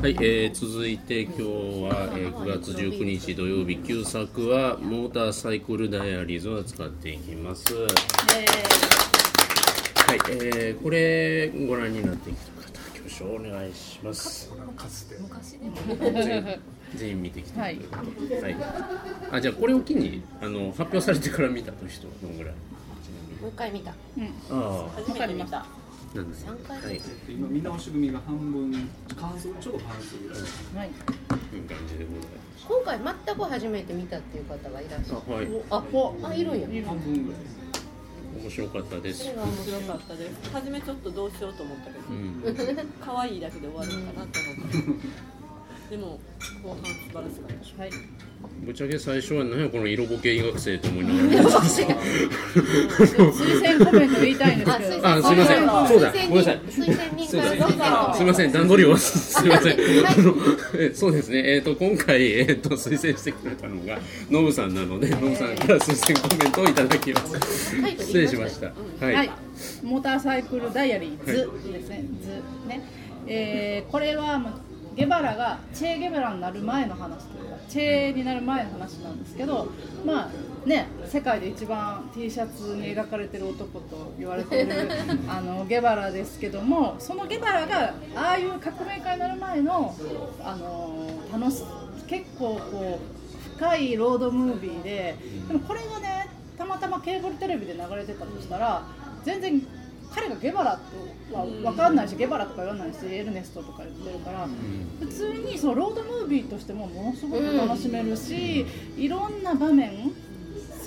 はい、えー、続いて今日は、えー、9月19日土曜日旧作はモーターサイクルダイアリーズを使っていきます。はい、えー、これご覧になってきた方挙手お願いします。全員見てきてくれるとはい。あじゃあこれを機にあの発表されてから見たという人どのぐらい？もう一回見た。ああ、初めて見た。なんですね。三回はい、今見直し組が半分半数ちょっと半数ぐらいはい。いい感じでございます。今回全く初めて見たっていう方がいらっしゃる。あはい、あ、あ、いるんや。半分ぐらい面白かったです。面白かったです。初めちょっとどうしようと思ったけうん。ど、可愛いだけで終わるかなと思った。でも後半素晴らしかった。はい。ぶっちゃけ最初は何やこの色ボケ医学生と思いながら推薦コメント言いたいん。です、けど。あすいません。そうだごめん。なさい推薦人すいません。から推薦すみません。段取りをすみません。あのえそうですねえっ、と今回えっ、と推薦してくれたのがノブさん。なのでノブさん。から推薦コメントをいただきますタイトル失礼しましたはい、はい、モーターサイクルダイアリーズですね、図ね、えーこれはゲバラがチェ・ゲバラになる前の話というかチェになる前の話なんですけどまあね世界で一番 T シャツに描かれてる男と言われてる あのゲバラですけどもそのゲバラがああいう革命家になる前のあの楽し結構こう深いロードムービーででもこれがねたまたまケーブルテレビで流れてたとしたら全然彼がゲバラとは分かんないしゲバラとか言わないしエルネストとか言ってるから普通にそのロードムービーとしてもものすごく楽しめるしいろんな場面好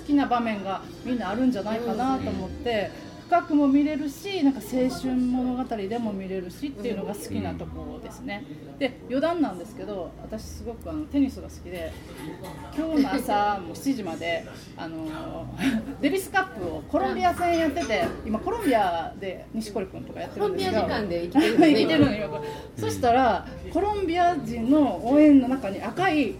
きな場面がみんなあるんじゃないかなと思って。深くも見れるしなんか青春物語でも見れるしっていうのが好きなところですね。で余談なんですけど私すごくあのテニスが好きで今日の朝もう7時まであの デビスカップをコロンビア戦やってて今コロンビアで錦織君とかやってるんですよコロンビア時間で生きてるのね 生きてるのよ。そしたらコロンビア人の応援の中に赤い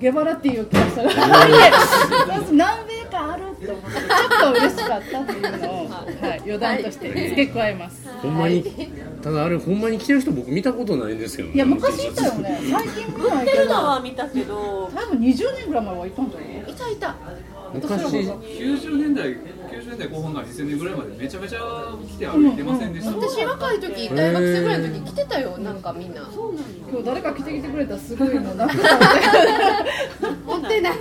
ゲバラっていうキャラクターが。あって何名かあると思ってちょっと嬉しかったっていうのを、はい、余談として付け加えます、ほんまにただあれほんまに来てる人僕見たことないんですけど、ね、いや昔いたよね。最近見ないけてるどのは見たけど多分20年ぐらい前はいたんじゃない？いたいた。昔。90年代。90年代後半から2000年ぐらいまでめちゃめちゃ来て歩いてませんでした、私若い時、大学生ぐらいの時来てたよ、なんかみんな。今日誰か来てきてくれたらすごいの。な 持ってない。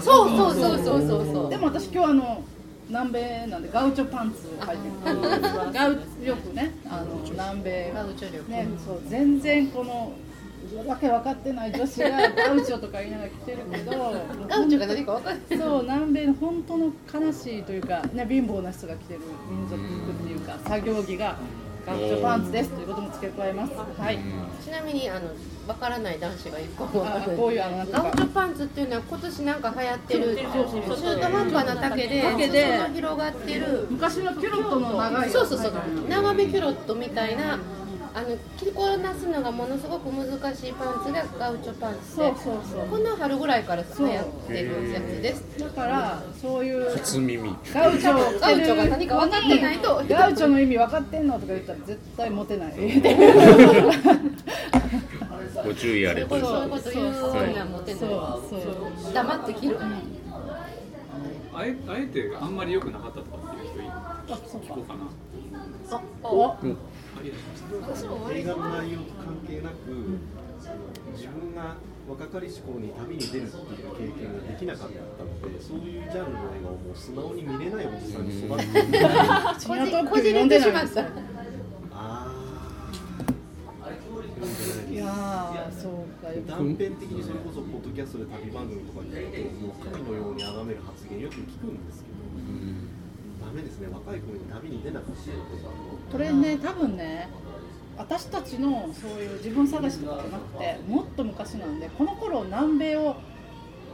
そうそうそうそうそうそう。でも私今日あの南米なんでガウチョパンツを履いてるガウよくねあの南米ガウチョ力。ねそう。全然このわけ分かってない女子がガウチョとか言いながら着てるけどガウチョが何か分かんない。そう南米の本当の悲しいというか、ね、貧乏な人が着てる民族服っていうか作業着がガウチョパンツですということも付け加えます。はい。ちなみに、あの、わからない男子が一個も。こういうあのガウチョパンツっていうのは今年なんか流行ってる中途半端な丈で丈で。裾の広がってる。昔のキュロットの長いそうそうそう。長めキュロットみたいなあの着こなすのがものすごく難しいパンツがガウチョパンツで。そうそうそう。この春ぐらいから流そう行ってるやつです。だからそういう。初耳。ガウチョガウチョが何か分かってないと。ガウチョの意味分かってんのとか言ったら絶対モテない。ご注意あれそういうこと言うのはモテそうなそうい。黙って着るあえあえてあんまり良くなかったとかっていう人いあそうか。聞こうかな。おありがとうございます映画の内容と関係なく、自分が若かりし頃に旅に出るっていう経験ができなかったのでそういうジャンルの映画をもう素直に見れないおじさんに育ってる。こじこじれてしまった。あいやーそうか断片的にそれこそポッドキャストで旅番組とかに行くともう神のように崇める発言よく聞くんですけど、ダメですね。若い頃に旅に出なかったこれね多分ね私たちのそういう自分探しとかじゃなくてもっと昔なんでこの頃南米を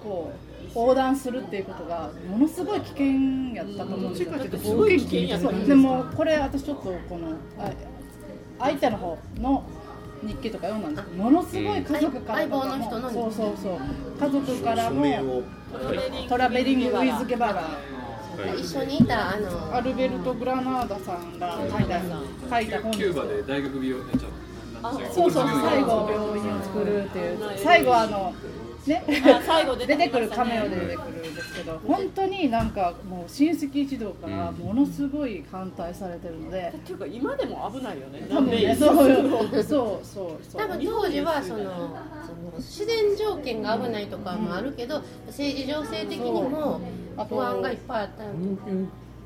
こう横断するっていうことがものすごい危険やったと思うんですよ。すごい危険やったでもこれ私ちょっとこのあ相手の方の日記とか読んだんですけどものすごい家族からもそうそうそう。家族から署もトラベリング・ウィズ・ゲバラはい一緒にい。たあのアルベルト・グラナーダさんが書いた書いた本キューバで大学病院そうそう最後病院を作るっていう。最後あのね。あ最後出出てくるカメオで出てくるんですけど本当になんかもう親戚一同からものすごい反対されてるので。っていうか今でも危ないよね。多分ねそうよそうそうそう。多分当時はそのその自然条件が危ないとかもあるけど、政治情勢的にも不安がいっぱいあったの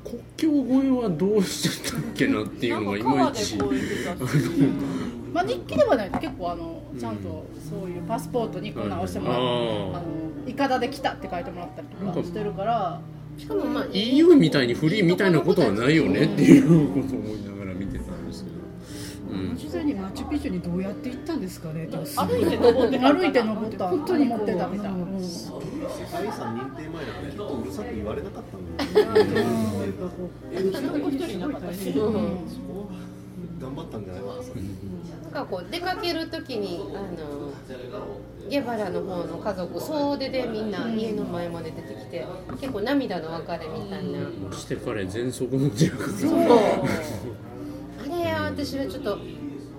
国境越えはどうしてたっけなっていうのがいまいちまあ日記ではないと結構あのちゃんとそういうパスポートにこんなん押してもらって、あのイカダで来たって書いてもらったりとかしてるからしかもまあ EU みたいにフリーみたいなことはないよねっていうことを思いながら見てたんですけど、うん、実際にマチュピチュにどうやって行ったんですかね。歩いて登ってた歩いて登った。本当に持ってたみたいな、うん世界遺産認定前だからきっとうるさく言われなかったんだよねなんか一人いなかったし、うん。頑張ったんじゃないかかこう出かける時にあのゲバラの方の家族総出でみんな家の前まで出てきて結構涙の別れみたいな、して彼喘息持ちだからそう。あれ私はちょっと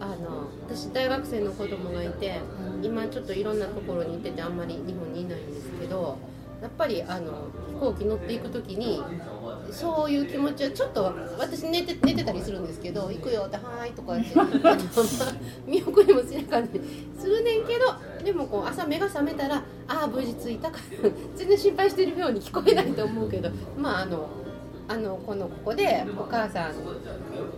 あの私大学生の子供がいて今ちょっといろんなところに行っててあんまり日本にいないんですけどやっぱりあの飛行機乗っていく時にそういう気持ちはちょっと私寝て寝てたりするんですけど「行くよ」って「はーい」とか言って 見送りもしなかったりするねんけどでもこう朝目が覚めたら「ああ無事着いたから全然心配してるように聞こえないと思うけど まああのあのこのここでお母さん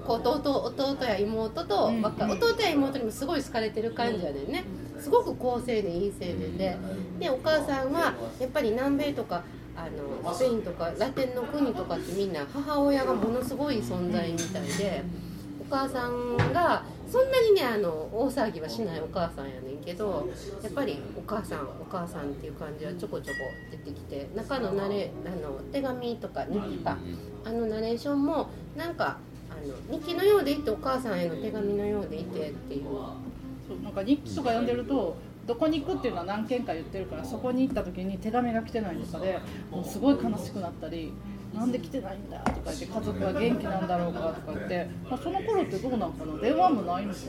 弟弟や妹と、若弟や妹にもすごい好かれてる感じやねんね。すごく好青年いい青年で。でお母さんはやっぱり南米とかあのスペインとかラテンの国とかってみんな母親がものすごい存在みたいでお母さんがそんなにねあの大騒ぎはしないお母さんやねんけどやっぱりお母さんお母さんっていう感じはちょこちょこ出てきて中のナレあの手紙とか日記かあのナレーションもなんかあの日記のようでいてお母さんへの手紙のようでいてっていう。そうなんか日記とか読んでるとどこに行くっていうのは何件か言ってるからそこに行った時に手紙が来てないとかでもうすごい悲しくなったりなんで来てないんだとか言って家族は元気なんだろうかとか言って、まあ、その頃ってどうなんかな？電話もないのか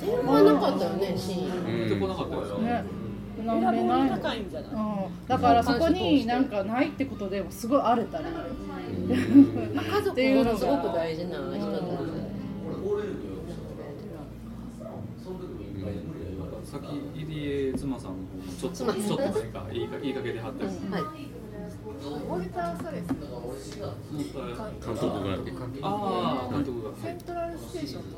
電話なかったよね。シーン出てこなかったですよなね。選なん。でないの高いんじゃないうん、だからそこになんかないってことですごい荒れたり、まあ家族ものすごく大事な人だったさっき入江妻さんの方もちょっとちょっとなんか言いか言いかけてはったりするはい。モニターサレス監督が。ああ監督が。セントラルステーションと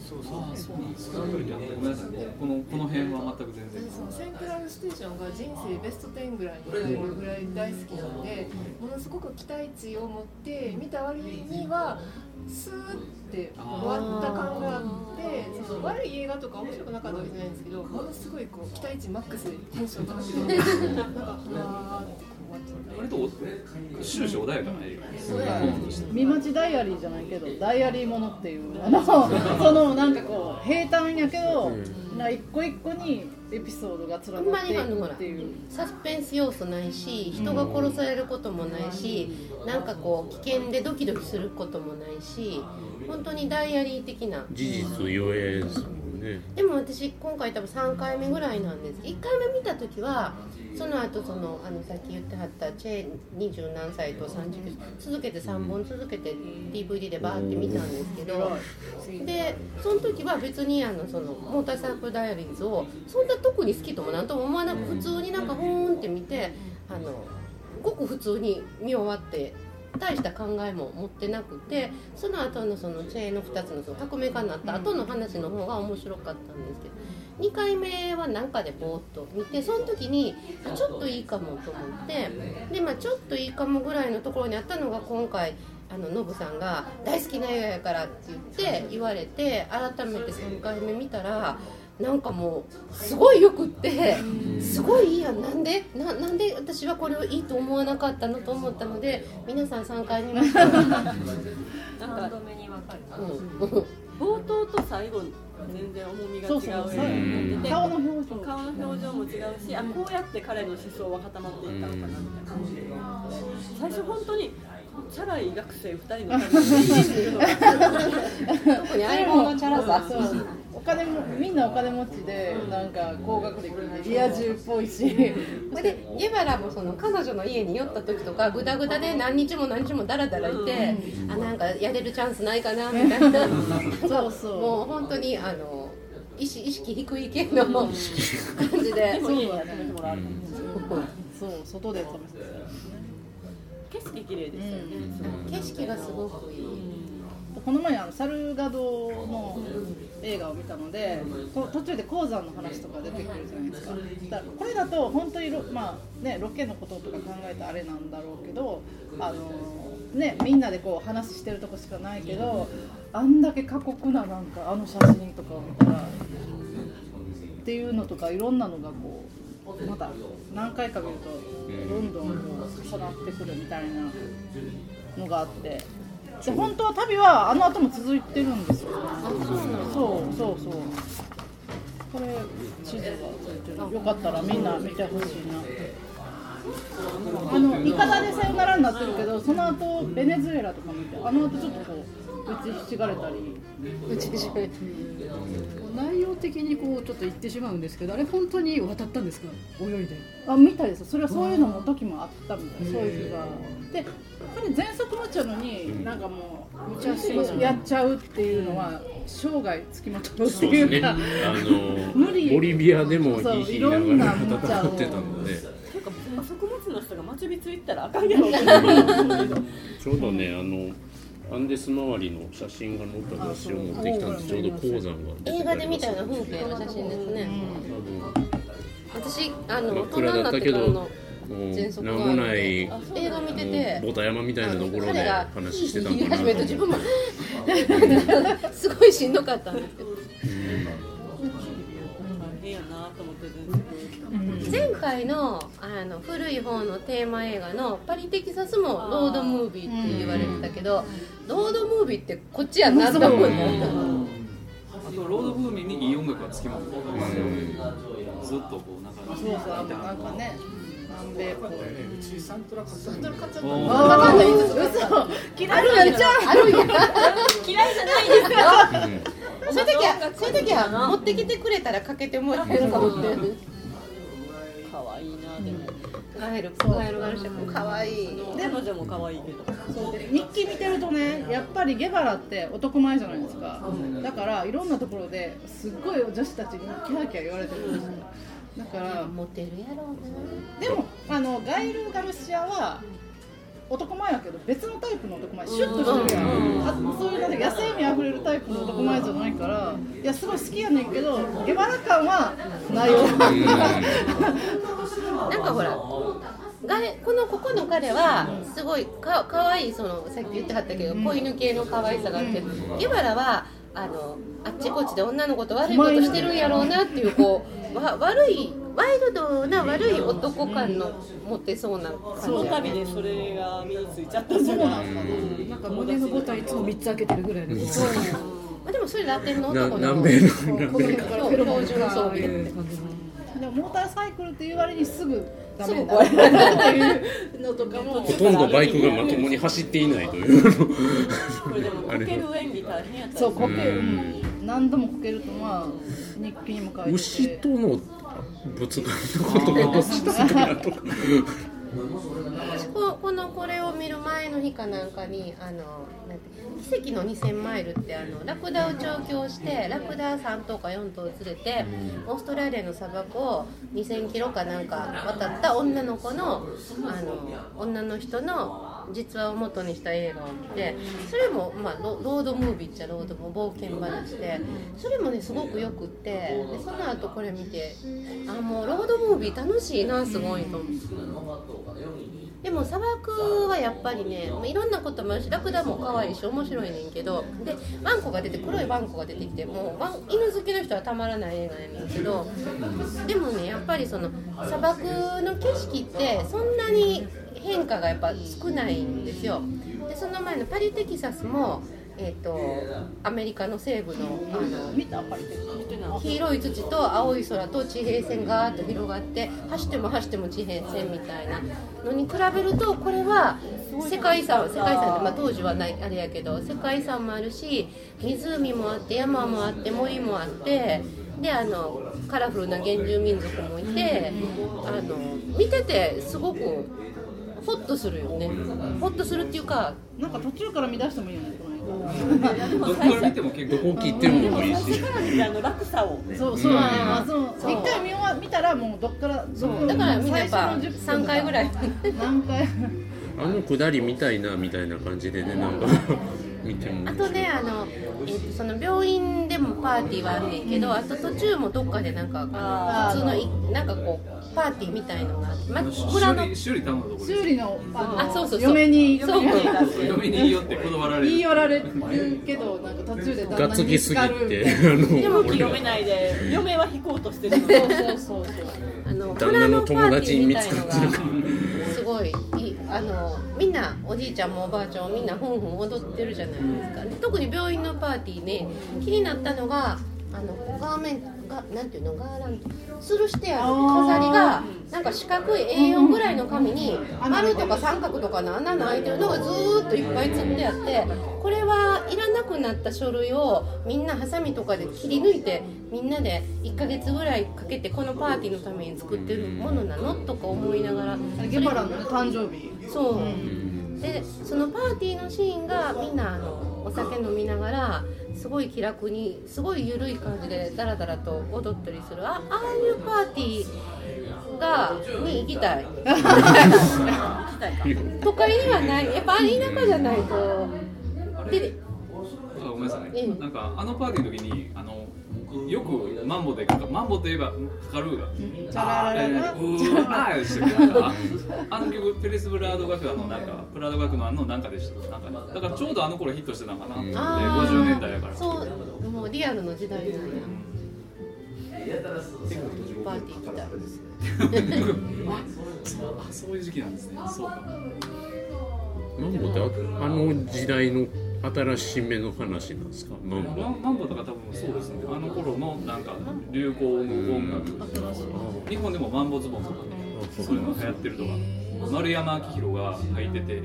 そうそうそう。なんですごめんなさいこのこの辺は全く全然。でそのセントラルステーションが人生ベスト10ぐらいに入るぐらい大好きなのでものすごく期待値を持って見た割にはスーって終わった感があってその悪い映画とか面白くなかったわけじゃないんですけどものすごいこう期待値マックスでテンション高くてなんかうわーってこう終わっちゃった。割と終始穏やかな映画。見待ちダイアリーじゃないけどダイアリーものっていうあのそのなんかこう平坦やけど、な一個一個にエピソードが連なっていくっていう。サスペンス要素ないし人が殺されることもないしなんかこう危険でドキドキすることもないし本当にダイアリー的な。事実言えずね。でも私今回多分3回目ぐらいなんです。1回目見た時はその後そのあのさっき言ってはったチェ二十何歳と30続けて3本続けて DVD でバーって見たんですけどでその時は別にあのそのモーターサークルダイアリーズをそんな特に好きともなんとも思わなく普通になんかほーんって見てあのごく普通に見終わって大した考えも持ってなくてその後のそのチェーンの2つのその革命家になった後の話の方が面白かったんですけど2回目は何かでぼーっと見てその時にちょっといいかもと思ってで、まあ、ちょっといいかもぐらいのところにあったのが今回あのノブさんが「大好きな映画やから」って言って言われて改めて3回目見たら。なんかもうすごいよくってすごいいいやん。なんでななんで私はこれをいいと思わなかったのと思ったので皆さん3回見ました、うんなんかうん冒頭と最後全然重みが違うそうそうそうう。んで顔の表情。顔の表情も違うしあこうやって彼の思想は固まっていったのかなみたいな感じ。で最初本当にチャラい学生2人の感じで特に相棒のチャラさ。そうお金もみんなお金持ちでなんか高学歴でリア充っぽいし。でゲバラもその彼女の家に寄った時とかグダグダで何日も何日もダラダラいて、あなんかやれるチャンスないかなみたいな。そうそう。もう本当にあの意識意識低い系の感じで。でも家には泊めてもらう。そう外で食べて景色綺麗ですよね、景色がすごくいい。この前あのサルガドの映画を見たので途中で鉱山の話とか出てくるじゃないですかだからこれだと本当にロ,、まあね、ロケのこととか考えたあれなんだろうけどあの、ね、みんなでこう話してるとこしかないけどあんだけ過酷ななんかあの写真とかを見たらっていうのとかいろんなのがこうまた何回か見るとどんどん重なってくるみたいなのがあって。で本当は旅はあの後も続いてるんですよ、ね、そうそうそう。これ地図がついてるよかったらみんな見てほしいなあのイカダでさよならになってるけどその後ベネズエラとか見てあの後ちょっとこう打ちひしがれたり。うちし内容的にこうちょっと言ってしまうんですけどあれ本当に渡ったんですか？泳いで。あ見たいです。それはそういうのも時もあったみたい。そういう日が。で彼全速持ちなのになんかもう無茶しやっちゃうっていうのは生涯つきまとうって。いうかあの 無理。ボリビアでもそうヒながらいろんな無茶を戦ってたので、ていうか食物の人がマチュピツ行ったらあかんやろ ちょうどねあのアンデス周りの写真が載った雑誌を持ってきたんです。ちょうど鉱山が映画で見たような風景の写真ですね。私あの大人暗になだってからのもう全速名もない映画見ててボタ山みたいなところで話してたん言いかなと始めると自分も すごいしんどかったんですけど。大変やなと思って全然前回のあの古い方のテーマ映画の「パリ・テキサス」もロードムービーって言われてたけどロードムービーってこっちやなと思ってあとロードブーミーにいい音楽がつきまとって。ずっとこうなんかそうそうなんかね南米っぽいサントラ買ったおーあかんない嘘嫌いなんちゃうあるんや嫌いじゃないですよ。そういう時はそうい。う時は持ってきてくれたらかけてもらえるかもしれない。可愛い。なでもガエルガエルガルシ可愛い。彼女も可愛い。けどそうで日記見てるとねやっぱりゲバラって男前じゃない。ですかだからい。ろんなところですっごい。女子たちにキャーキャー言われてるんですよだからモテるやろうでもあのガイル・ガルシアは男前やけど別のタイプの男前シュッとしてるやん。あそういうなんか野生味あふれるタイプの男前じゃないからいやすごい好きやねんけどゲバラ感はないよななんかほらガエこのここの彼はすごいかかわいいそのさっき言ってはったけど子犬系の可愛さがあってゲバラはあのあっちこっちで女の子と悪いことしてるんやろうなっていうこうわ悪いワイルドな悪い男感の持ってそうなその感じや旅でそれが身についちゃったんじゃないなんか胸のボタンいつも3つ開けてるぐらいの。まあでもそれラテンのな男の南米のそう南米の。標標準装備いう感じのでもモーターサイクルっていう割にすぐダメにすぐ壊れなるっていうのとかもほとんどバイクがまともに走っていないという。これでもこける演技大変やったそうこける、うん。何度もこけるとまあ日記にも書いてて牛とのぶつかりのことがどうしたか。なとか。私ここのこれを見る前の日かなんかにあのなんて奇跡の2000マイルってあのラクダを調教してラクダ3頭か4頭連れてオーストラリアの砂漠を2000キロかなんか渡った女の子のあの女の人の実話を元にした映画を見てそれも、まあ、ロロードムービーっちゃロードも冒険話でそれもねすごくよくってでその後これ見てあもうロードムービー楽しいなすごいと思って。でも砂漠はやっぱりねいろんなこともあるしラクダも可愛いし面白いねんけどでワンコが出て黒いワンコが出てきてもう犬好きの人はたまらない映画やねんけどでもねやっぱりその砂漠の景色ってそんなに変化がやっぱ少ないんですよ。でその前のパリ・テキサスも、ええっ、とアメリカの西部のあの黄色い土と青い。空と地平線がーっと広がって走っても走っても地平線みたいなのに比べるとこれは世界遺産世界遺産って、まあ、当時はないあれやけど世界遺産もあるし湖もあって山もあって森もあってであのカラフルな原住民族もいてあの見ててすごくホッとするよね。ホッとするっていうかなんか途中から見出してもいいよねどこから見ても結ど構こ切ってもいいしあの落差を間そうそう。一回見終わ見たらもうどっからそうだからみんなやっぱ最初の10分3回ぐらい何回あのくだり見たいなみたいな感じでねなんかあとねあの、えっとその病院でもパーティーはあんねんけどあと途中もどっかでなんか普通のいなんかこうパーティーみたいのがあって、ま、村の修理頼むとこ修理のあのあそうそうそう。嫁にそう。嫁に。言いよって断られる。言い寄られるけどなんか途中でが旦那に見つかるでも読めないで。嫁は引こうとしてるの。そうそうそうそうあの旦那の友達に見つ村のかってるかパーティーみたいのがすごいあのみんなおじいちゃんもおばあちゃんもみんなふんふん踊ってるじゃないですか。で特に病院のパーティーね気になったのがあのガーメンがなんていうのガーランド。吊るしてある飾りがなんか四角い A4 ぐらいの紙に丸とか三角とかの穴の開いてるのがずーっといっぱいつってあってこれはいらなくなった書類をみんなハサミとかで切り抜いてみんなで1ヶ月ぐらいかけてこのパーティーのために作ってるものなの？とか思いながら。ゲバラのね誕生日そう。でそのパーティーのシーンがみんなあのお酒飲みながらすごい気楽にすごい緩い感じでダラダラと踊ったりするあああいうパーティーがに行きたい。都会にはない。やっぱ田舎じゃないと。であごめんなさい。ええねなんかあのパーティーの時にあのよくマンボでマンボといえばカカルーが。チャララララうーあーでしたっけ？あの曲ペレス・ブラード楽団のなんかプラード楽団のなんかでした。なんかね。だからちょうどあの頃ヒットしてたのかな。と思ってあ50年代やから。そうもうリアルの時代なんや。パーティー行きたいあそういう時期なんですね。そうか。マンボってああの時代の新しめの話なんですか？マンボ。マンボとか多分そうですね。あの頃のなんか流行の音楽日本でもマンボズボンとかねそう。いうの流行ってるとか。丸山明宏が履いてて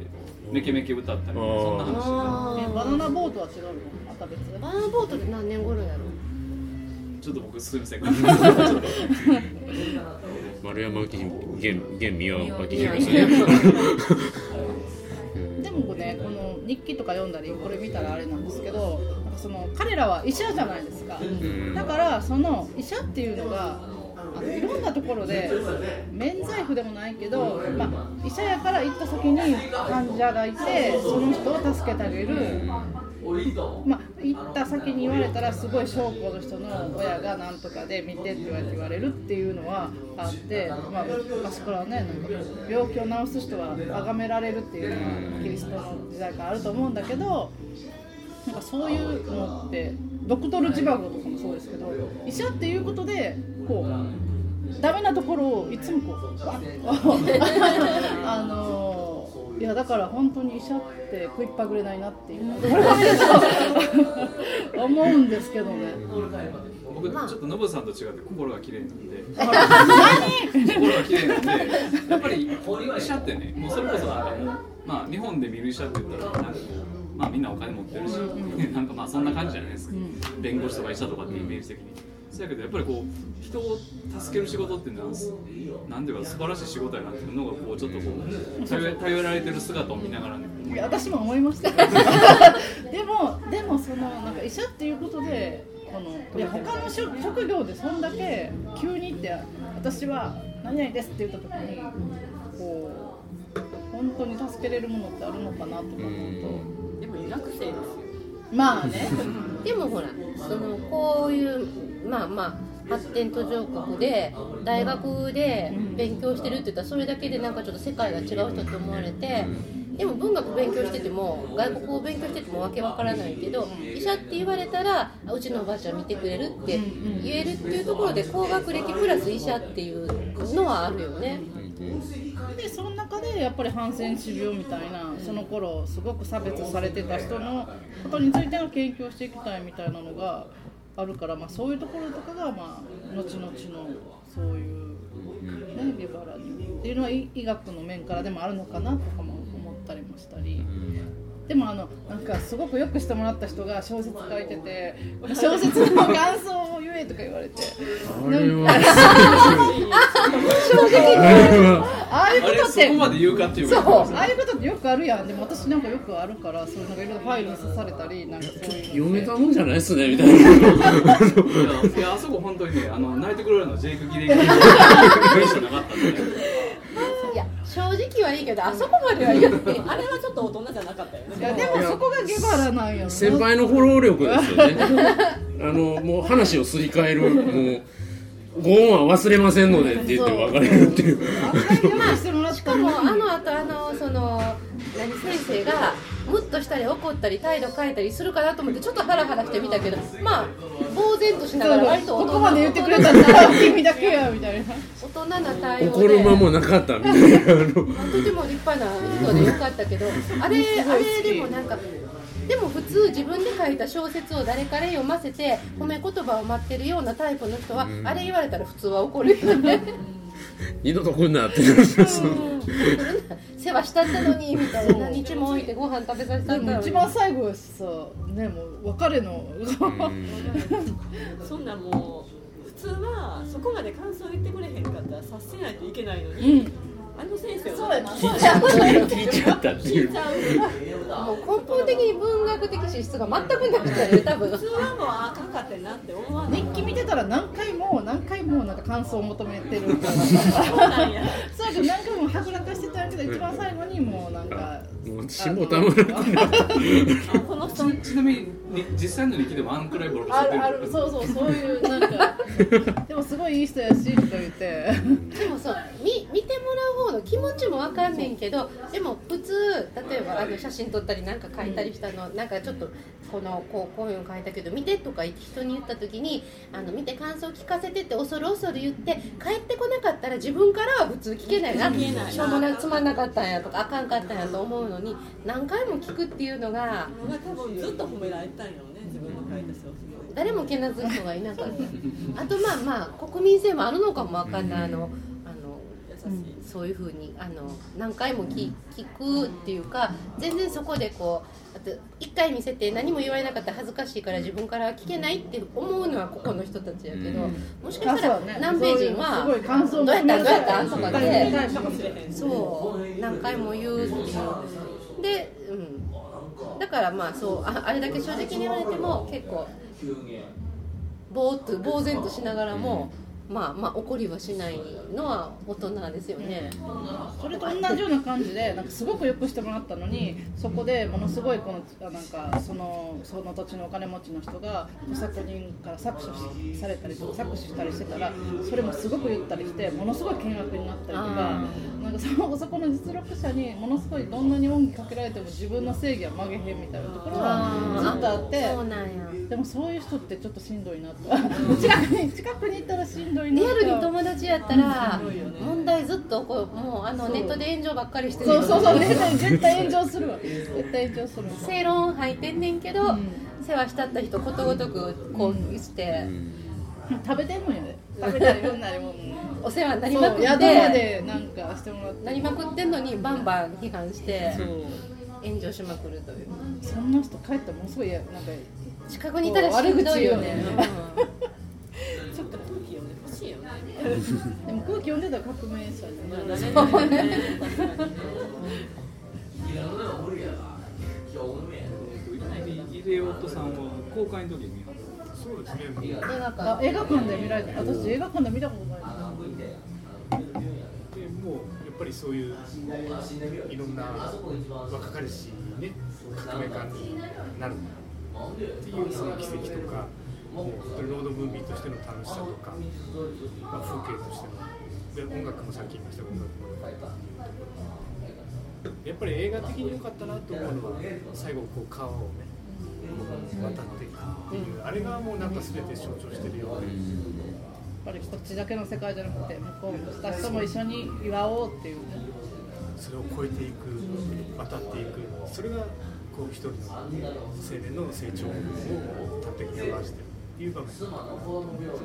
メケメケ歌ったりそんな話あえバナナボートは違うの？また別？ーバナナボートって何年頃やろちょっと僕すみません。丸山明現現宮明宏。宮ですねでもねこの日記とか読んだりこれ見たらあれなんですけどなんかその彼らは医者じゃないですか。ん。だからその医者っていうのがあのいろんなところで免罪符でもないけど、まあ、医者やから行った先に患者がいてその人を助けてあげる、まあ、行った先に言われたらすごい証拠の人の親がなんとかで見てって言われるっていうのはあって、まあ、昔からねなんか病気を治す人は崇められるっていうのはキリストの時代からあると思うんだけど。なんかそういうのってドクトル・ジバゴとかもそうですけど医者っていうことでこうダメなところをいつもこうバッ あのいやだから本当に医者って食いっぱぐれないなっていう。の は思うんですけどね。僕ちょっとノブさんと違って心が綺麗なんで。心が綺麗なんでやっぱり医者ってねもうそれこそなんかもうまあ日本で見る医者って言ったらなんかこうまあみんなお金持ってるし、ねなんかまあそんな感じじゃないですか、弁護士とか医者とかってイメージ的に。そうやけどやっぱりこう人を助ける仕事っていうのはなんていうか素晴らしい仕事やなっていうのがこうちょっとこう頼頼られてる姿を見ながらね。いや私も思いました。で もでもそのなんか医者っていうことでこのいや他の職職業でそんだけ急にって私は何々ですって言った時にこう本当に助けれるものってあるのかなとか思うでも医学生ですよ。とまあね。でもほらそのこういうまあまあ発展途上国で大学で勉強してるって言ったらそれだけでなんかちょっと世界が違う人って思われてでも文学勉強してても外国語勉強しててもわけわからないけど医者って言われたらうちのおばあちゃん見てくれるって言えるっていうところで高学歴プラス医者っていうのはあるよね。でその中でやっぱりハンセン氏病みたいなその頃すごく差別されてた人のことについての研究をしていきたいみたいなのがあるから、まあ、そういうところとかが、まあ、後々のそういう、ね、ゲバラにっていうのは医医学の面からでもあるのかなとかも思ったりもしたり。でもあのなんかすごくよくしてもらった人が小説書いてて 小説の感想を言えとか言われて。あれは正直あああいうことってこまで言うかっていう。そうかああいうことってよくあるやん。でも私なんかよくあるからそういうなんかいろいろファイルに刺されたりなんかそういう読めのたもんじゃないっすねみたいな。いやいやあそこ本当にねあの泣いてくれるのジェイク・ギレンギレンしかなかったん 正直はいいけどあそこまでは言ってあれはちょっと大人じゃなかったよねいやでもそこがゲバラなんや先輩のフォロー力ですよね。あのもう話をすり替えるもう。ご恩は忘れませんのでって言って別れるっていう。してもらっしたかものあの後あのその何先生がムッとしたり怒ったり態度変えたりするかなと思ってちょっとハラハラしてみたけどまあ呆然としながら割と大人ここまで言ってくれたんだ。君だけやみたいな大人な対応怒る間もなかったみたいな。とても立派な人でよかったけどあれあれでもなんかでも普通自分で書いた小説を誰から読ませて褒め言葉を待ってるようなタイプの人は、あれ言われたら普通は怒るよね二度と来んなってなるん。です。世話したったのにみたいな日も置いてご飯食べさせたん。だ一番最後はさねもう別れのそん。なもう普通はそこまで感想言ってくれへん。かったら察せないといけないのうに、んあの先生はそうやな聞いちゃった聞いちゃったっていう。もう根本的に文学的資質が全くなくてね多分。普通はもうあかんかったなって思わない。日記見てたら何回も何回もなんか感想を求めてるから。そうなんや。そうやけど何回もはぐらかしてたんやけど一番最後にもうなんかもう下たまらなくなった。あこの人。ちなみに実際の日記でもあんくらいボロボロあるる。あるそうそうそういうなんか でもすごいいい人やしとか言って。でもそう見見てもらう方の気持ちもわかんねんけどでも普通例えばあの写真撮ったりなんか書いたりしたの、なんかちょっとこのこうこういうの書いたけど見てとか人に言った時にあの見て感想聞かせてって恐る恐る言って帰ってこなかったら自分からは普通聞けないな聞けないしょうもなくつまんなかったんやとかあかんかったんやと思うのに何回も聞くっていうのが多分ずっと褒められたんよね。自分の書いた小説を。誰もけなす人がいなかった。あとまあまあ国民性もあるのかもわかんない。あのあの優しい、そういうふうにあの何回も聞聞くっていうか全然そこでこうあと1回見せて何も言われなかったら恥ずかしいから自分からは聞けないって思うのはここの人たちやけど、もしかしたら南米人はどうやったんどうやったんとかでそう何回も言うっていう。で、うん、だからまあそうああれだけ正直に言われても結構ぼーっと呆然としながらも、まあまあ怒りはしないのは大人ですよね。それと同じような感じでなんかすごくよくしてもらったのにそこでものすごいこのあなんかそのその土地のお金持ちの人が著作人から搾取されたりとか搾取したりしてたらそれもすごく言ったりしてものすごい険悪になったりとかなんかそのそこの実力者にものすごいどんなに恩義かけられても自分の正義は曲げへんみたいなところはずっとあって。でもそういう人ってちょっとしんどいなと 近くに近くに行ったらしんどいリアルに友達やったら問題ずっとこうもうあのネットで炎上ばっかりしてるそうそうそう絶対絶対炎上するわ。絶対炎上するわ。正論吐いてんねんけど、ん。世話したった人ことごとく攻撃して、食べてんのよね。食べたり飲んだりもお世話になりまくって。なんかしてもらって。なりまくってんのにバンバン批判して炎上しまくるという。そんな人帰ったらものすごいなんか近くにいたらしんどいよね でも空気読んでたら革命者になるそうね確かにイデオットさんは公開の時に見はっそうですね。映画あ館映画館で見られた私映画館で見たことないでもうやっぱりそういういろんな若かりしね革命家になる。っていうその奇跡とかロードムービーとしての楽しさとか、まあ、風景としてので音楽もさっき言いましたけど音楽もやっぱり映画的に良かったなと思うのは最後こう川をね渡っていくっていう、あれがもうなんか全て象徴してるようで。やっぱりこっちだけの世界じゃなくて向こうの人たちとも一緒に祝おうっていうねそれを超えていく渡っていくそれがこう一人の青年の成長を端的に表してるいう場面。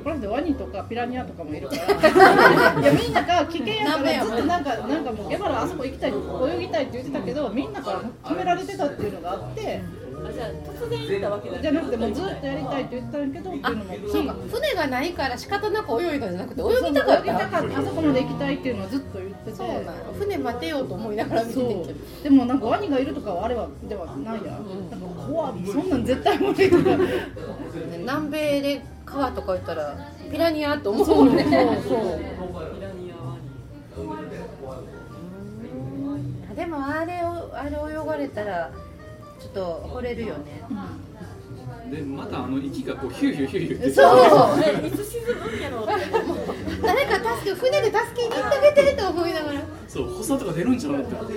これでワニとかピラニアとかもいるから。いやみんなが危険やからずっとなんかなんかもうゲバラあそこ行きたい泳ぎたいって言ってたけどみんなから止められてたっていうのがあって。あじゃあ突然行ったわけじゃなくてもうずっとやりたいって言ってたんやけどっていうのもそうか。船がないから仕方なく泳いだんじゃなくて泳ぎたかった。たかったあそこまで行きたいっていうのはずっと言っててそう。なんよ船待てようと思いながら見てそてでもなんかワニがいるとかはあれはではないや、なんか怖い。そんなん絶対無理とか南米で川とか言ったらピラニアと思う。もんねそうそう。ピラニアワニでもあれをあれ泳がれたらちょっと惚れるよね。でまたあの息がこうヒューヒューヒューヒューって。そう。えいつ沈むんやろ誰か助け船で助けに行ってあげてと思いながら。そう発作とか出るんちゃうって思って。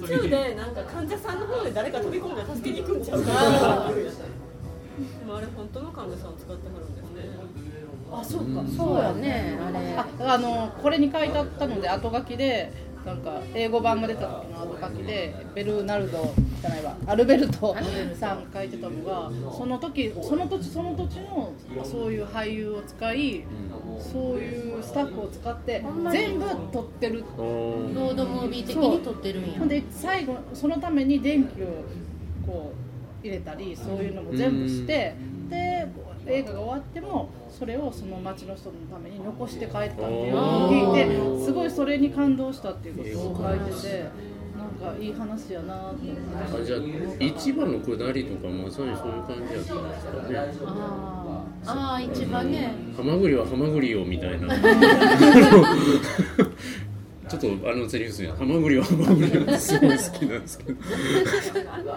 途中でなんか患者さんの方で誰か飛び込んで助けに行くんちゃうか あれ本当の患者さんを使ってはるんですね。あそうか。そうやね。あれああのこれに書いてあったので後書きでなんか英語版が出た時の後書きでベルナルドじゃないわ。アルベルトさん書いてたのがその時その土地その土地のそういう俳優を使いそういうスタッフを使って全部撮ってる。ロードムービー的に撮ってるんや。で最後そのために電気をこう入れたりそういうのも全部してで映画が終わってもそれをその町の人のために残して帰ったっていうのを聞いてすごいそれに感動したっていうことを書いててなんかいい話やなと思って。あじゃあ一番の下りとかまさにそういう感じやったんですかね。あー。あー一番ね。ハマグリはハマグリよみたいな ちょっとあのセリフですね。ハマグリはハマグリよってすごい好きなんですけど。なんか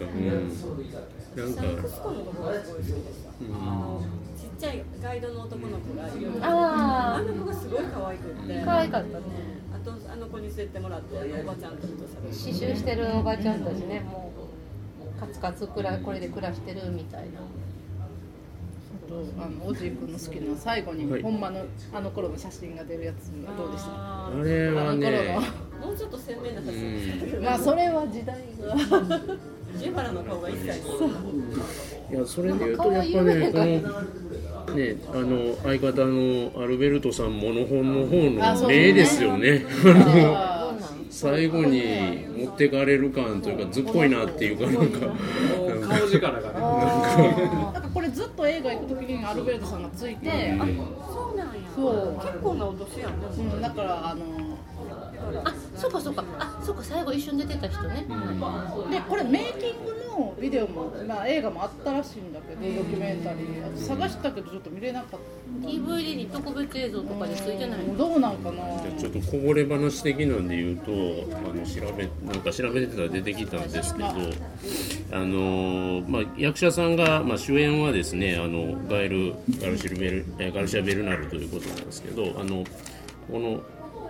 うん。なんかちっちゃいガイドの男の子がいる。あーあの子がすごい可愛くって可愛かったねあとあの子に連れてもらっておばちゃんたちと喋刺繍してるおばちゃんたちね。もうカツカツくらこれで暮らしてるみたいなあのおじい君の好きな最後にはい。ほんまのあの頃の写真が出るやつどうでした？ああれはねーもうちょっと鮮明な写真。まあそれは時代が。ジェの顔が一切。ないいやそれで言うとやっぱねこのねあの相方のアルベルトさんモノホンの方の例ですよね。最後に持ってかれる感というかずっこいなっていうかなんか顔力がね。なんか。これずっと映画行く時にアルベルトさんがついてそうなんや。そう。結構なお年やんねうん、だからあのあそうかそうか。あそうか最後一緒に出てた人ね、でこれメイキングのビデオも、まあ、映画もあったらしいんだけどドキュメンタリー。探したけどちょっと見れなかっ DVD に特別映像とかでついてないたどうなんかな？ちょっとこぼれ話的なんで言うとあの調べなんか調べてたら出てきたんですけどあのまあ、役者さんが、まあ、主演はですねあのガエル・ガルシルベルえガルシア・ベルナルということなんですけどあのこの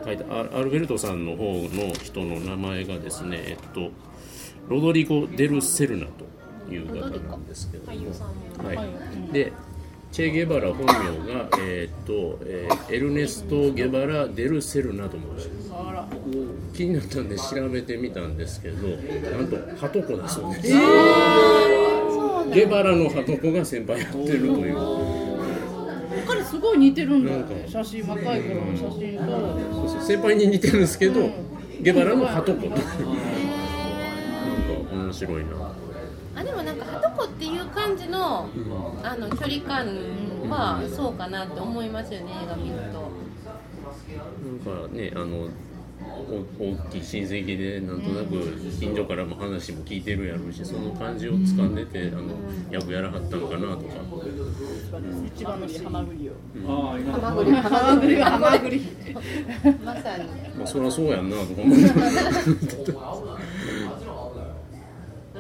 書いたアアルベルトさんの方の人の名前がですね、えっと、ロドリゴ・デル・セルナという方なんですけども、はい、でチェ・ゲバラ本名が、えーっとえーエルネスト・ゲバラ・デル・セルナと申します。気になったんで調べてみたんですけどなんとハトコだそうです、ゲバラのハトコが先輩やってるという。彼すごい似てるんだ。よね写真若い頃の写真と。そうそう先輩に似てるんですけど、ゲバラのハトコと白いな。あでもなんかハトコっていう感じのあの距離感はそうかなって思いますよね映画見ると。なんかねあのお大きい親戚でなんとなく近所からも話も聞いてるやろうしその感じを掴んでてあの役やらはったのかなとか。一番のハマグリをああ今ハマグリハハマグリはハマグリまさに。まあそりゃそうやんなとか思って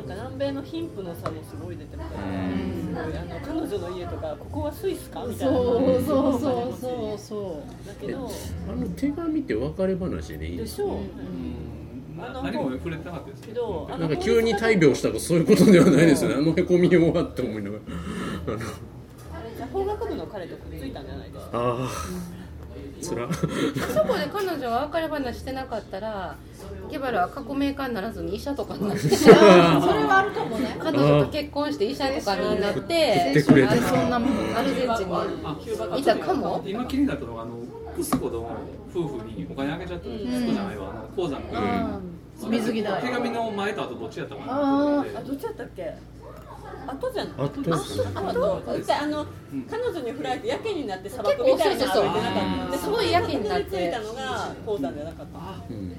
なんか南米の貧富の差もすごい出てますすごいあの彼女の家とかここはスイスかみたいなそうそうそうそうそうだけどあの手紙って別れ話でいいんでしょうな何も触れてなかったですけどなんか急に大病したとかそういうことではないですよね。あのへこみようはって思いながら。あの。じゃあ法学部の彼とくっついたんじゃないですか？あつらそこで彼女が別れ話してなかったらゲバラは革命家にならずに医者とかになって それはあるかもね。彼女と結婚して医者とかになってってくれたあのそんなもんアルゼンチンに。いたかも。今気になったのがあのクスコの夫婦にお金あげちゃったクスコじゃないわ。あの鉱山の水着だ手紙の前と後どっちやったかなあどっちやったっけ？後じゃんあとですねあの、彼女に振られてやけになって砂漠みたいなの歩いてなかったですごいやけになってついたのが鉱山じゃなかったうん。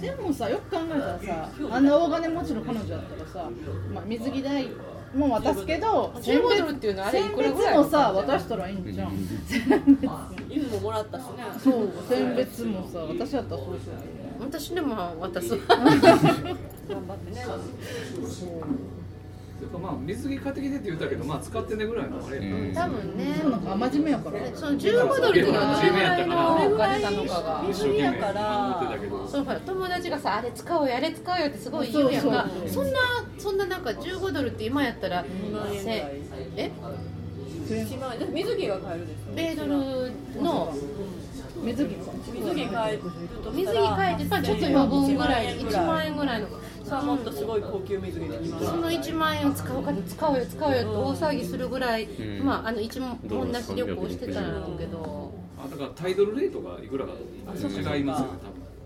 でもさよく考えたらさあんな大金持ちの彼女だったらさ、まあ、水着代も渡すけど15ドルっていうのはあれいくらぐらいもさ渡したらいいんじゃん。犬ももらったしねそう選別もさ私だったらそうしよう私でも渡す。頑張ってねていうかまあ水着買ってきてって言ったけどまあ使ってねぐらいのあれ多分ね。そうなんか真面目やから。その15ドルっていうのはどれぐらいのお金なのかが一生懸命。守ってたけどそうほら友達がさあれ使おうよあれ使おうよってすごい言うやんか。そんなそんななんか15ドルって今やったら2万円ぐらいえ？1万円。で水着が買えるでしょ。米ドルの水着か水着買えると水着したら。買えてまあちょっと余分ぐらい。1 1万円ぐらいのさあもっとすごい高級水着で2万円その1万円を使おうか使おうよ使おうよって大騒ぎするぐらい、ん。まああの一問なし旅行してたんだけど。あだからタイドルレートがいくらか違いますよね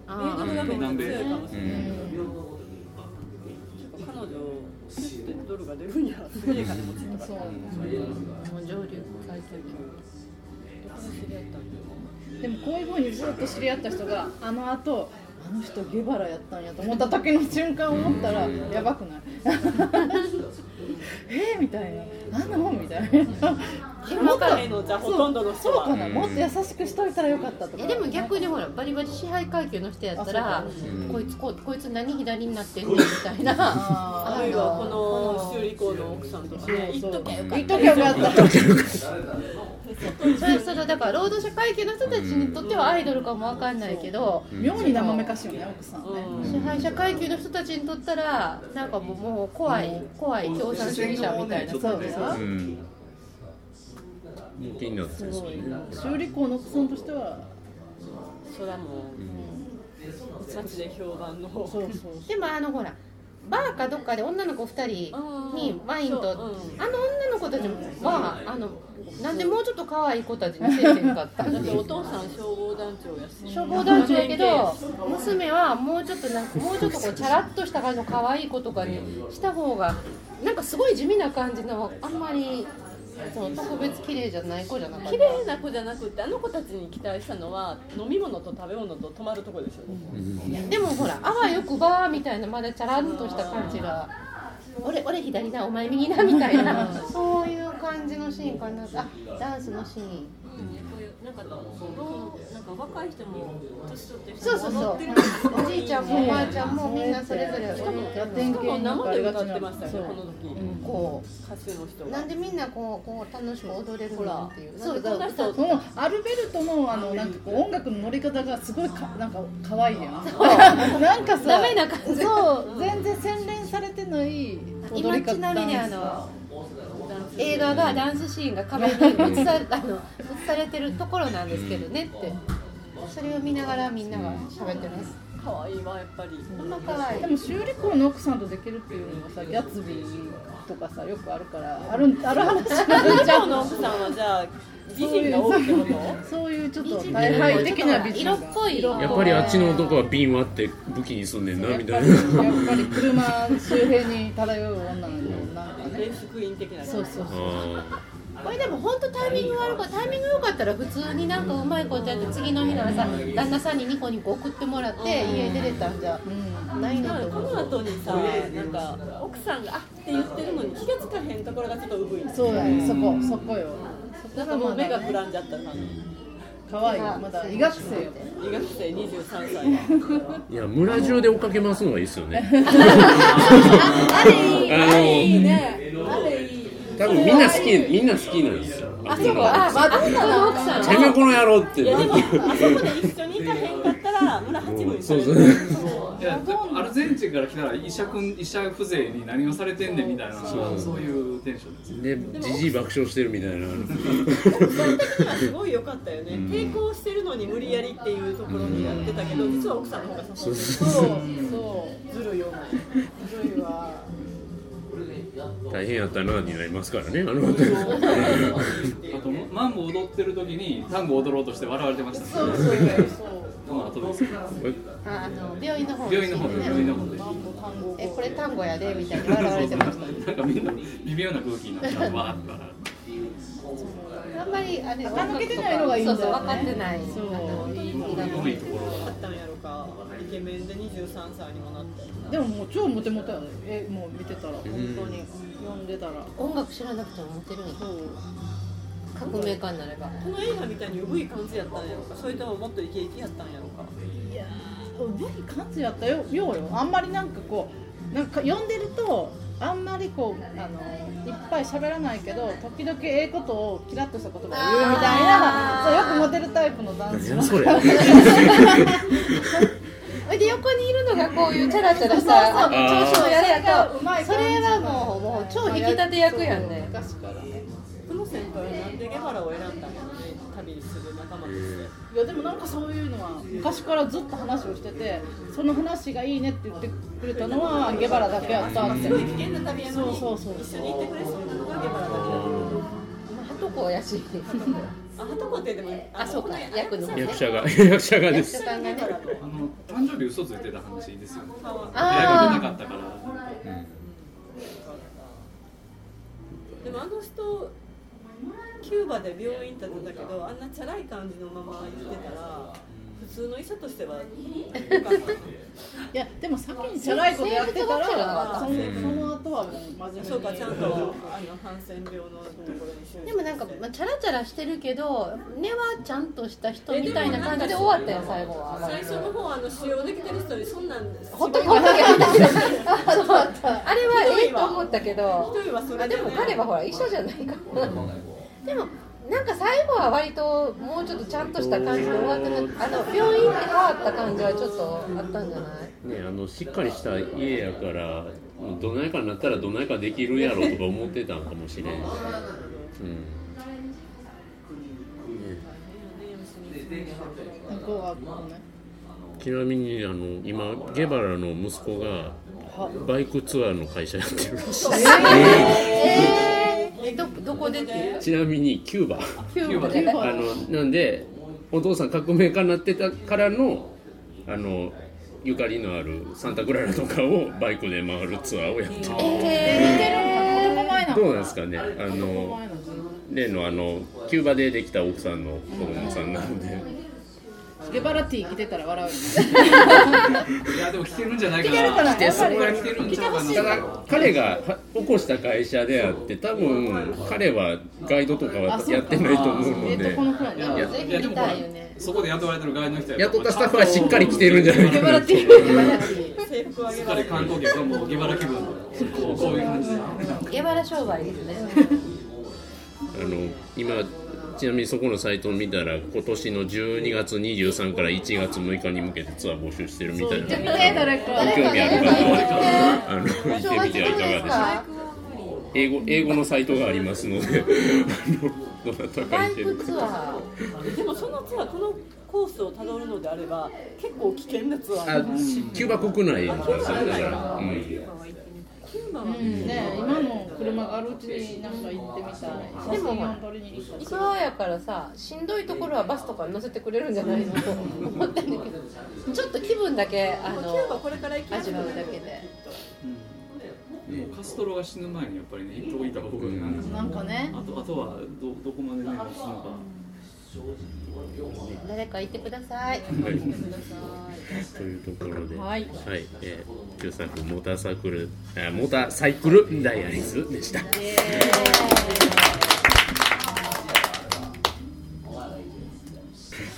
あ米ドルがめっちゃ強いかもしれないうん彼女ドルが出るんや。そう。もう上流で知り合ったんでもこういうふうにずっと知り合った人があの後あの人ゲバラやったんやと思った時の瞬間思ったらやばくない？え？ー、みたいな。なんなのみたいな今からのじゃあほとんどの人そうかはなもっと優しくしといたらよかったとか。いやでも逆にほらバリバリ支配階級の人やったらこいつここいつ何左になってんねんみたいな。ああるいはこの修理工の奥さんとかね言っとけよかった言っとけよかったそれそれだから労働者階級の人たちにとってはアイドルかもわかんないけど妙に生めかしいよね奥さんね、うん支配者階級の人たちにとったらなんかもうもう怖い怖い共産主義者みたいなそうですようん気になってすごいますね修理工の奥さんとしてはそれはもう街で評判のそうそう。でもあのほらバーかどっかで女の子2人にワインと、あの女の子たちはあのなんでもうちょっと可愛い子たちにせえへんかっただってお父さん消防団長やし。消防団長やけど娘はもうちょっとなんかもうちょっとこうチャラッとした感じの可愛い子とかにした方がなんかすごい地味な感じのあんまりその特別綺麗じゃない子じゃなかった。綺麗な子じゃなくてあの子たちに期待したのは飲み物と食べ物と泊まるところでしょ、でもほらあわよくばみたいなまだチャランとした感じが。俺俺左だお前右だみたいな。そういう感じのシーンかな。あダンスのシーンなんかなんか若い人も年取ってるそうそうそうおじいちゃんもおばあちゃんもみんなそれぞれしかもしかも生で歌ってましたよねこの時こ歌手の人なんでみんなこうこう楽しく踊れるのっていうそうなんかこんな人そのアルベルトのあのなんかこう音楽の乗り方がすごいかなんか可愛いやん。なんかさ、ダメな感じそう全然洗練されてない踊り方今ちなみにあの映画がダンスシーンが壁に映さあの映されてるところなんですけどねって。それを見ながらみんなが喋ってます。可愛いわやっぱり。ほんま可愛いでも修理工の奥さんとできるっていうのはさギャツビーとかさよくあるからあるある話なんじゃの奥さんはじゃあ美人が多いってことそういうちょっと大敗的な美人が色っぽい。やっぱりあっちの男は瓶割って武器にすんねんなみたいな。やっぱり車周辺に漂う女なんかねレースクイーン的なそうそうそう。あこれでも本当タイミング悪かタイミング良かったら普通になんかうまいことやって次の日の朝旦那さんにニコニコ送ってもらって家出れたんじゃないのだからこと思うの後にさなんか奥さんがあって言ってるのに気がつかへんところがちょっとうぶい。そうだね。そこそこよ。そなんかこがまだもう目がくらんじゃった感じ可愛い。よまだ医学生よ。医学生23歳。がいや村中で追っかけ回すのがいいですよね。あれいい。あのあれいいね。あれいい。多分みんな好きみんな好きなんですよ。あそうか。ああんたの？奥さんてめえこの野郎って。あそこで一緒に行かへんかった。ら村村八分にさそうそう。れてるいやアルゼンチンから来たら医者君医者風情に何をされてんねんみたいなそう。いうテンションですでじじい爆笑してるみたいな。奥さん的にはすごい良かったよね、抵抗してるのに無理やりっていう。ところにやってたけど、実は奥さんの方が誘ってそう。そう。そう。ずるいよずるいわ大変やったなになりますからねあのあとマンボ踊ってる時に単語踊ろう。として笑われてましたそう。そう。そう。まあの病院の？方病院の方で病院の方でえこれ単語やでみたいに笑われてました。なんかみんな微妙な空気になってわーって笑あんまりあれ垢抜けてないのがいいんだよねそうそう。分かってない。そういいところあったんやろかイケメンで23歳にもなってでももう超モテモテやね。えもう見てたら。本当に。読んでたら。音楽知らなくてもモテるんや。そう革命家になれば。この映画みたいにうぶい感じやったんやろか。それとももっとイケイケやったんやろかいやーうまい感じやったよ。ようよ。あんまりなんかこうなんか読んでるとあんまりこうあのいっぱい喋らないけど時々ええことをキラッとした言葉を言うみたいなそうよくモテるタイプの男性何やそれ。で横にいるのがこういうチャラチャラした調子のやつやと。うまいそれはもうもう超引き立て役やんね。昔からね先輩はなんでゲハラを選んだんやろね旅する仲間としていやでもなんかそういうのは昔からずっと話をしててその話がいいねって言ってくれたのはゲバラだけやったって。危険な旅やのにそう。そうそう一緒に行ってくれそう。なのがゲハラだけだまあハトコやしあ、はとこってでもあそうか。役の役者が 役者がです。役者がねあの誕生日嘘ついてた話ですよね。部屋が出あなかったから。でもあの人キューバで病院立てたけどあんなチャラい感じのまま行ってたら普通の医者としてはいやでも先にチャラいことやってたらその生その後はもう真面目に。そうかちゃんとあのハンセン病のところにでもなんか、まあ、チャラチャラしてるけど根はちゃんとした人みたいな感じで終わったよ最後は。最初の方あの使用できてる人にそんなん。ほっとけほっとけほっとけあれはええと思ったけど。一人はそれあでも彼はほら医者じゃないからでもなんか最後は割ともうちょっとちゃんとした感じで終わってなあの病院って変わった感じはちょっとあったんじゃない？ねあのしっかりした家やからどないかになったらどないかできるやろとか思ってたんかもしれん。し、うんちなみにあの今ゲバラの息子がバイクツアーの会社やってるらしい。えー、えどどこでちなみにキューバ。キューバ。であのなんでお父さん革命家になってたからのあのゆかりのあるサンタクララとかをバイクで回るツアーをやってる。え男前なの？どうなんですかね。あの例のあのキューバでできた奥さんの子供さんなのでゲバラティー着てたら笑うよね。いやでも来てるんじゃないか着てるからなやっぱり。そこが来てるんちゃうかな。ただ彼がは起こした会社であって多分彼はガイドとかはやってないと思うので。いやぜひ見たいよね。そこで雇われてるガイドの人や雇ったスタッフはしっかり来てるんじゃないゲかな。バラティー。制服あげしっかり観光客がもうゲバラ気分のこういう感じ。でゲバラ商売ですね。あの今ちなみにそこのサイトを見たら今年の12月23から1月6日に向けてツアー募集してるみたいな。興味ある方はあの行ってみてはいかがでしょうか英語英語のサイトがありますのであのどなたかバイ行ってるクツアでもそのツアーこのコースをたどるのであれば結構危険なツアあーキューバ国内なんですよ。だから、うん、キューバはうん。ね今の車があるうちになんか行ってみたい。写真を撮りに行ったーツアーやからさしんどいところはバスとかに乗せてくれるんじゃないの？と 思ってんだけど。ちょっと気分だけあのこれから行き味わうだけで。もうカストロが死ぬ前にやっぱりね一頭いた方がいいななんかね。あとあとはどどこまでね押すのか誰か行ってください。はい、というところで、はい。えー、旧作モーターサイクル、あモーターサイクルダイアリーズでした。は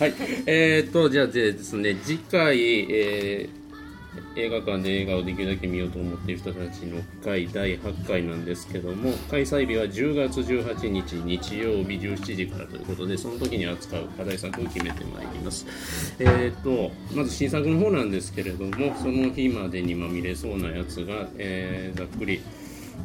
い、えーと、じゃあですね、次回、えー映画館で映画をできるだけ見ようと思っている人たちの会第8回なんですけども開催日は10月18日日曜日17時からということでその時に扱う課題作を決めてまいります。えっ、とまず新作の方なんですけれどもその日までにまあ見れそうなやつが、えーざっくり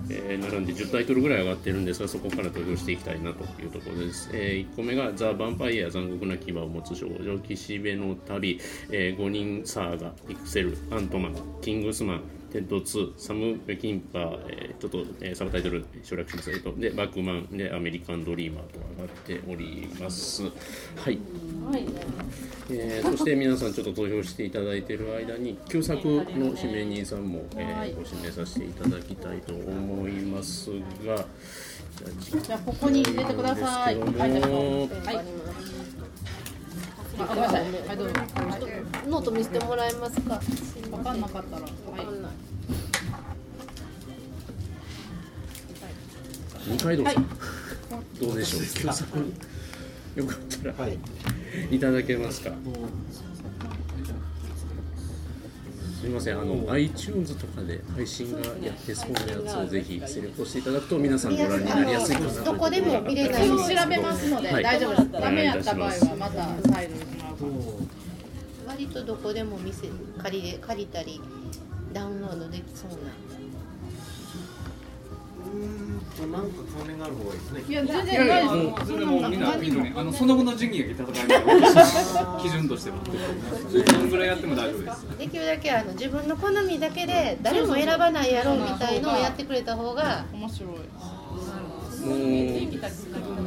えー並んで10タイトルぐらい上がってるんですがそこから投票していきたいなというところです、え1個目が「ザ・ヴァンパイア残酷な牙を持つ少女岸辺の旅」え5人サーガピクセルアントマンキングスマン。テッド2サム・ペキンパー、えーちょっと、えーサブタイトル省略しますえっと。でバックマンでアメリカンドリーマーと上がっております。はい。えーそして皆さんちょっと投票していただいている間に旧作の指名人さんも、えーご指名させていただきたいと思いますがじゃあここに入れてください。はいじゃあはいあごめんなさい。はいどうぞ。ノート見せてもらえますか？分かんなかったら。はい。2回どうぞ、はい。どうでしょう？旧作よかったら、い、ただけますか？すみません。あの iTunes とかで配信がやってそうなやつをぜひセレクトしていただくと皆さんご覧になりやすいかなとどこでも見れない調べますのではい。大丈夫です。ダメやった場合はまた再度割とどこでも見せ借りれ借りたりダウンロードできそうな。なん。か関連がある方がいいです。ねいや全然ないですもうそれでもうみんな見るねあのその後の順位が戦いの基準としてはどんぐらいやっても大丈夫ですできるだけあの自分の好みだけで誰も選ばないやろうみたいのをやってくれた方が。面白いもう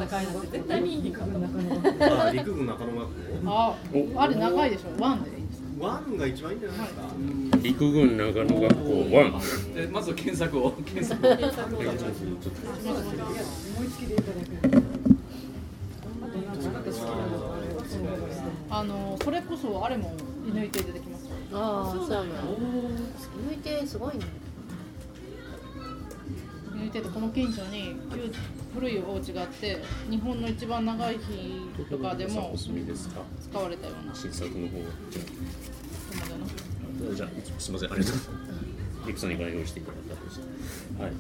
戦いなんて絶対見に行くあ陸軍中野学校。ああれ長いでしょワンでいいですワンが一番いいんじゃないですか、陸軍長野学校。1えまず検索を検索をあのそれこそあれも射抜いて出てきますああそうなの抜いてすごいね射抜いててこの近所に旧古いお家があって日本の一番長い日とかでも使われたような。新作の方じゃあじゃあすみませんありがとう。ございますリクさんに代表していただいたんです。はい、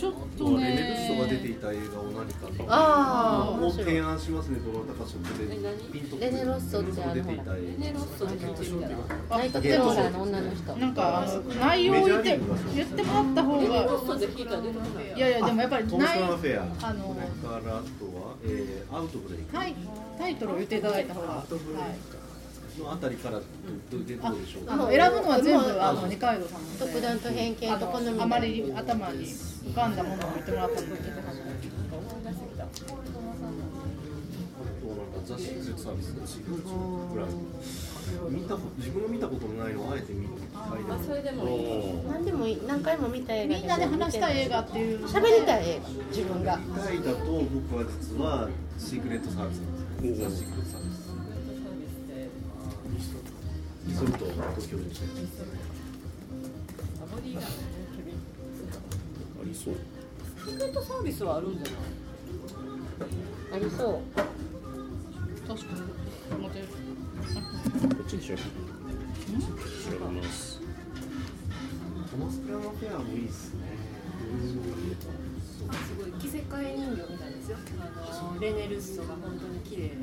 ちょっとレネルッソが出ていねた映画を何かと。ああ面を提案しますねこでピンとくる。レネロッソってあのレネロッソナイトテローラーの女の人。なんか内容を言って言ってもらった方ネロがッソで聞いたいいやいやでもやっぱりトムス内ターフェア。あのそれからあとは、えーアウトブレイク。タイタイトルを言っていただいた方が、はい、のあたりからどどでどうでしょうあの選ぶのは全部あの二階堂さんの特段と偏見と好みあのあまり頭に浮かんだものを言ってもらったので聞いてはずあとなんかザ・シークレットサービスのシーぐらい見たこと自分の見たことのないのをあえて見る機会であそれでもいい何でもいい何回も見た映画みんなで話したい映画っていう喋りたい映画自分が見たいだと僕は実はシークレットサービスなんです。ねザ・シークレットサービスそれと東京でしたありそう。チケットサービスはある。んじゃないありそう確かに持てる。こっちでしょ調べますトマスクラマフェアもいいですねすごい着せ替え人形みたいですよあのレネルッソが本当に綺麗で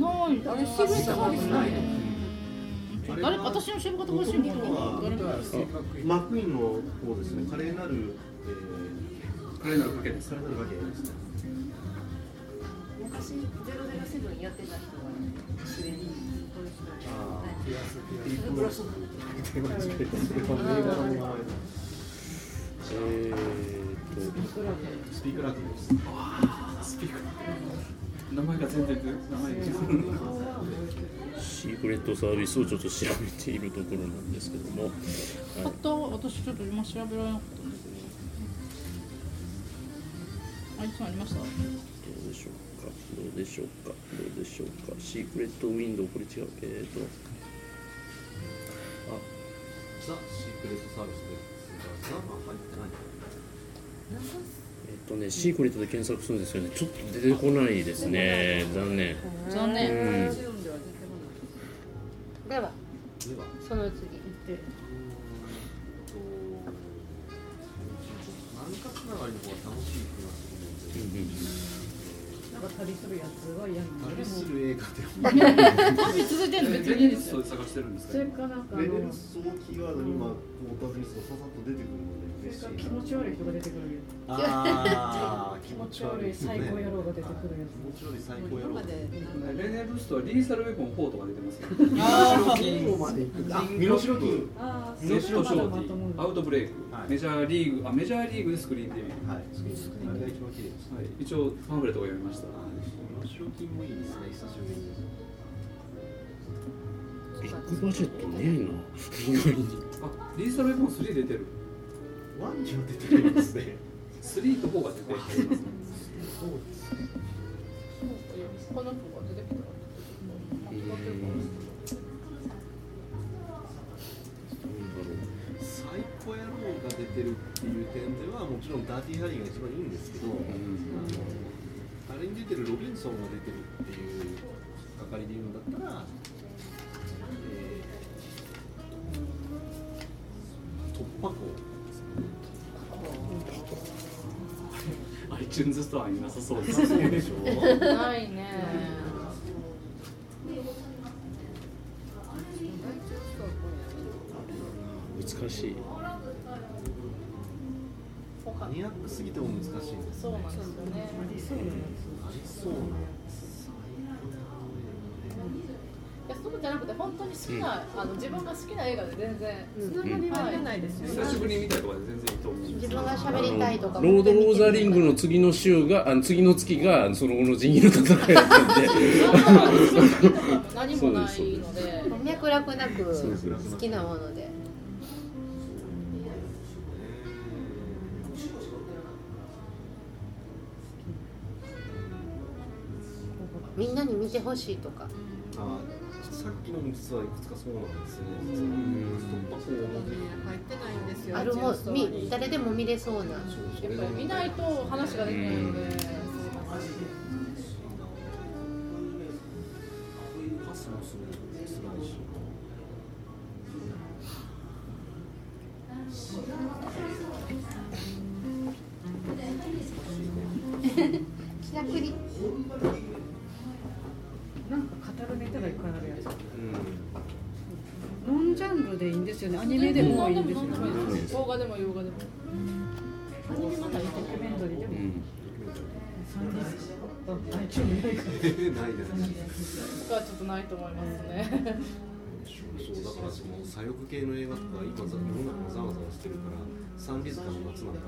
ないあれシークレットサービスないね誰か私の知る方欲しいもマクイーンの方ですね。華麗なる、えこれなるかけです。ー、華麗なるわけですね昔007やってた人が知れにこの人あはいあピアスピえー、スピークラックです。スピーカー名前が全然名前違うとシークレットサービスをちょっと調べているところなんですけども、はい買った私ちょっと今調べられなかったんだけどあいつありました？どうでしょうか？どうでしょうか？どうでしょうか？シークレットウィンドウこれ違うえーと。あ。ザ・シークレットサービスですがザは入ってないえっとねシークレットで検索するんですよね。ちょっと出てこないですね。残念。残う念ん。ジオンでは。その次。で何かつながりの方が楽しい気がするのでなん。か旅するやつは嫌な旅する映画でも旅続いてるの別レにいいですよベルストで探してるん。ですかそれかなん。かあレベルのスをキーワードに今こうお尋ねするとささっと出てくるの気持ち悪い人が出てくるあー。気持ち悪い。最高野郎が出てくるやつ気持ち悪い最高野郎今までレネルストはリーサルウェポン4とか出てますよ。あ身代金あアウトブレイク、はい。メジャーリーグあメジャーリーグでスクリーンデビュー、はいスクリーンが一番綺麗ですはい、一応パンフレットが読みました。身代金もいいですね久しぶりに。ビッグバジェットねえな。意外にあリーサルウェポン3出てるワンには出てるんですね。3と4が出てますねこの子が出てくるサイコ野郎が出てるっていう点ではもちろんダーティーハリーが一番いいんですけど、あのあれに出てるロビンソンが出てるっていう係で言うんだったら、えー、突破口ストアになさそうですそうでしょないね。難しい。マニアックすぎても難しいんですそうなんですよね。ありそう。なありそうないやそうじゃなくて本当に好きな、あの自分が好きな映画で全然つながりは出ないですよね久しぶりに見たとかで全然いいと思う自分が喋りたい。とかロード・オブ・ザ・リングの次の週があの次の月がその後の仁義の戦いだったんで何もないので脈絡なく好きなもので。みんなに見てほしいとか。あさっきのも実はいくつかそうなんですよね。突破口も入ってないんですよあるも誰でも見れそうな。やっぱり。見ないと話ができないので、パスもするの辛いし気楽になんか語るネタがいっぱいあるやつうんノンジャンルでいいんですよね。アニメでもいいんですよね。動画でも洋画でも。アニメまたドキュメンタリーでも興味ないからないです僕はちょっとないと思いますねそうだからその左翼系の映画とか今ざ世の中ざわざわしてるからサンリズカの夏なん。か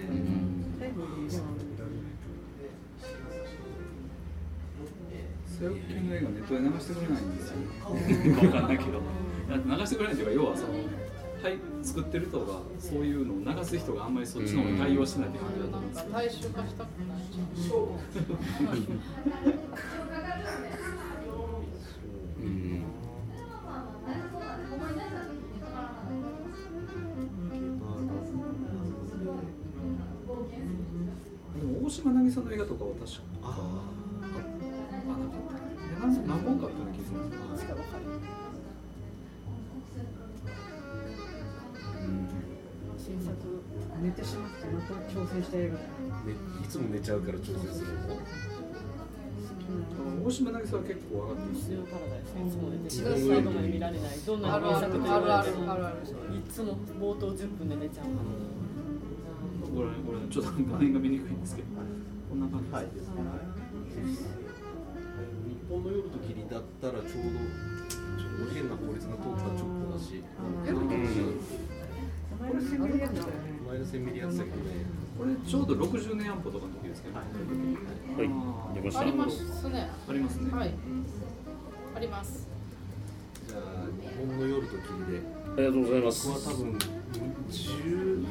いいん。ですよね、左翼系の映画ネットで流してくれないん。ですよ分かん。ないけど流してくれないっていうか要はそのはい作ってる人がそういうのを流す人があんまりそっちの方に対応してないって感じだと思うんですよ大衆化したくないうんでも大島渚の映画とかは確かああなかった何何本かあったような気がするんですけ新作寝てしまってまた挑戦した映画ね、いつも寝ちゃうから調整するの？大島渚は結構上がってます水曜パラダイスいつも寝て4月最後まで見られないどんなあるあるに名作もるあるあるいつも冒頭10分で寝ちゃうこれこれちょっと画面が見にくいんですけどこんな感じです、はい日本の夜と霧だったらちょうどちょうど変な法律が通った直後だし、これセミリやつだよね前の線ミリやってたけどねこれちょうど60年安保とかの時ですけど、はい。出ました。ありますね。ありますね、はい。あります。じゃあ日本の夜と霧で。ありがとうございます。僕は多分10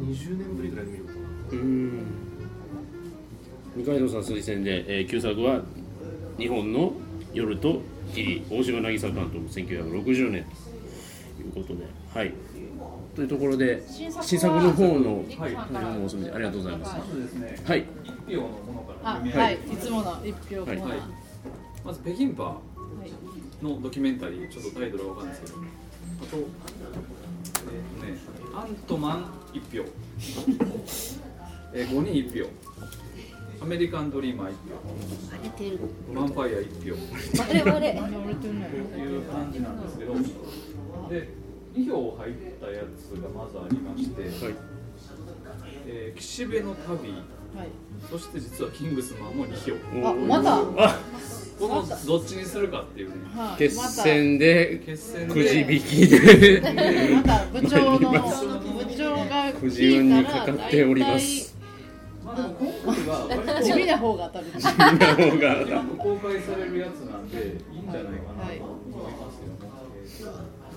20年ぶりぐらいに見るかなうん。二階堂さん推薦で、えー、旧作は日本の夜と霧。大島渚監督1960年。ということではい。というところで新作の方のリックさんからはいもうすみませんありがとうございます。はい。一票のものからあ読み上げてはい。い。つもの一票コーナーはい。まず北京パーはい。のドキュメンタリーちょっとタイトルはわかんない。ですけどあと、えーとね、アントマン1票、えー、5人1票アメリカンドリーマー1荒れてる票ヴァンパイア1票あれあれとい。う感じなんですけどで2票入ったやつがまずありまして、はい。えー岸辺の旅はい。そして実はキングスマンも2票。あまたあこのどっちにするかっていうね。はい決戦で決戦で。くじ引きで。また部長の部長がくじ運にからかっております。まあでも今回は 地味な方が当たるみんな方が。公開されるやつなんでいいんじゃないかなと思い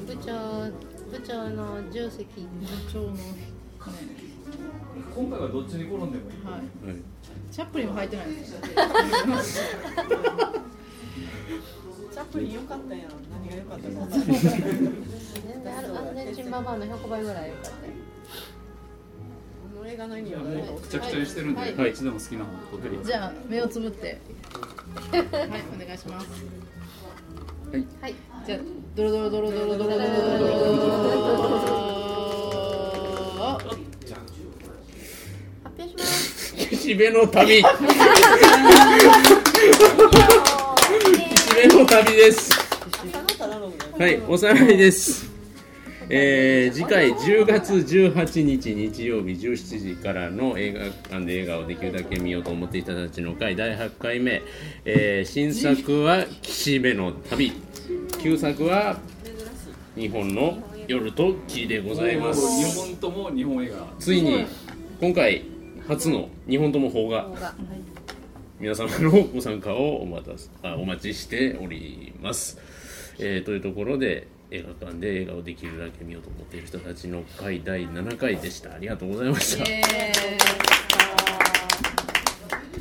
部長部長の重責部長の、ね今回はどっちに転んでもい。い、はい、はい。チャップリンも入ってない。ですよチャップリン良かったやん何が良かったの全然あるアルゼンチンババアの100倍ぐらい。よかったよこの映画の意味はもうくちゃくちゃにしてるんで、はい。い、つでも好きな方取ってるじゃあ目をつぶってはい。お願い。しますはい。はい。じゃあドロドロドロドロドロドロドロ発表します岸辺の旅岸辺の旅ですはいおさらいですえー次回10月18日日曜日17時からの映画館で映画をできるだけ見ようと思っていたたちの会第8回目、えー新作は「岸辺の旅」旧作は「日本の夜と木」でございます。2本とも日本映画。ついに今回初の2本とも邦画。皆様のご参加をお待たせあお待ちしております、えーというところで映画館で映画をできるだけ見ようと思っている人たちの回第7回でした。ありがとうございました。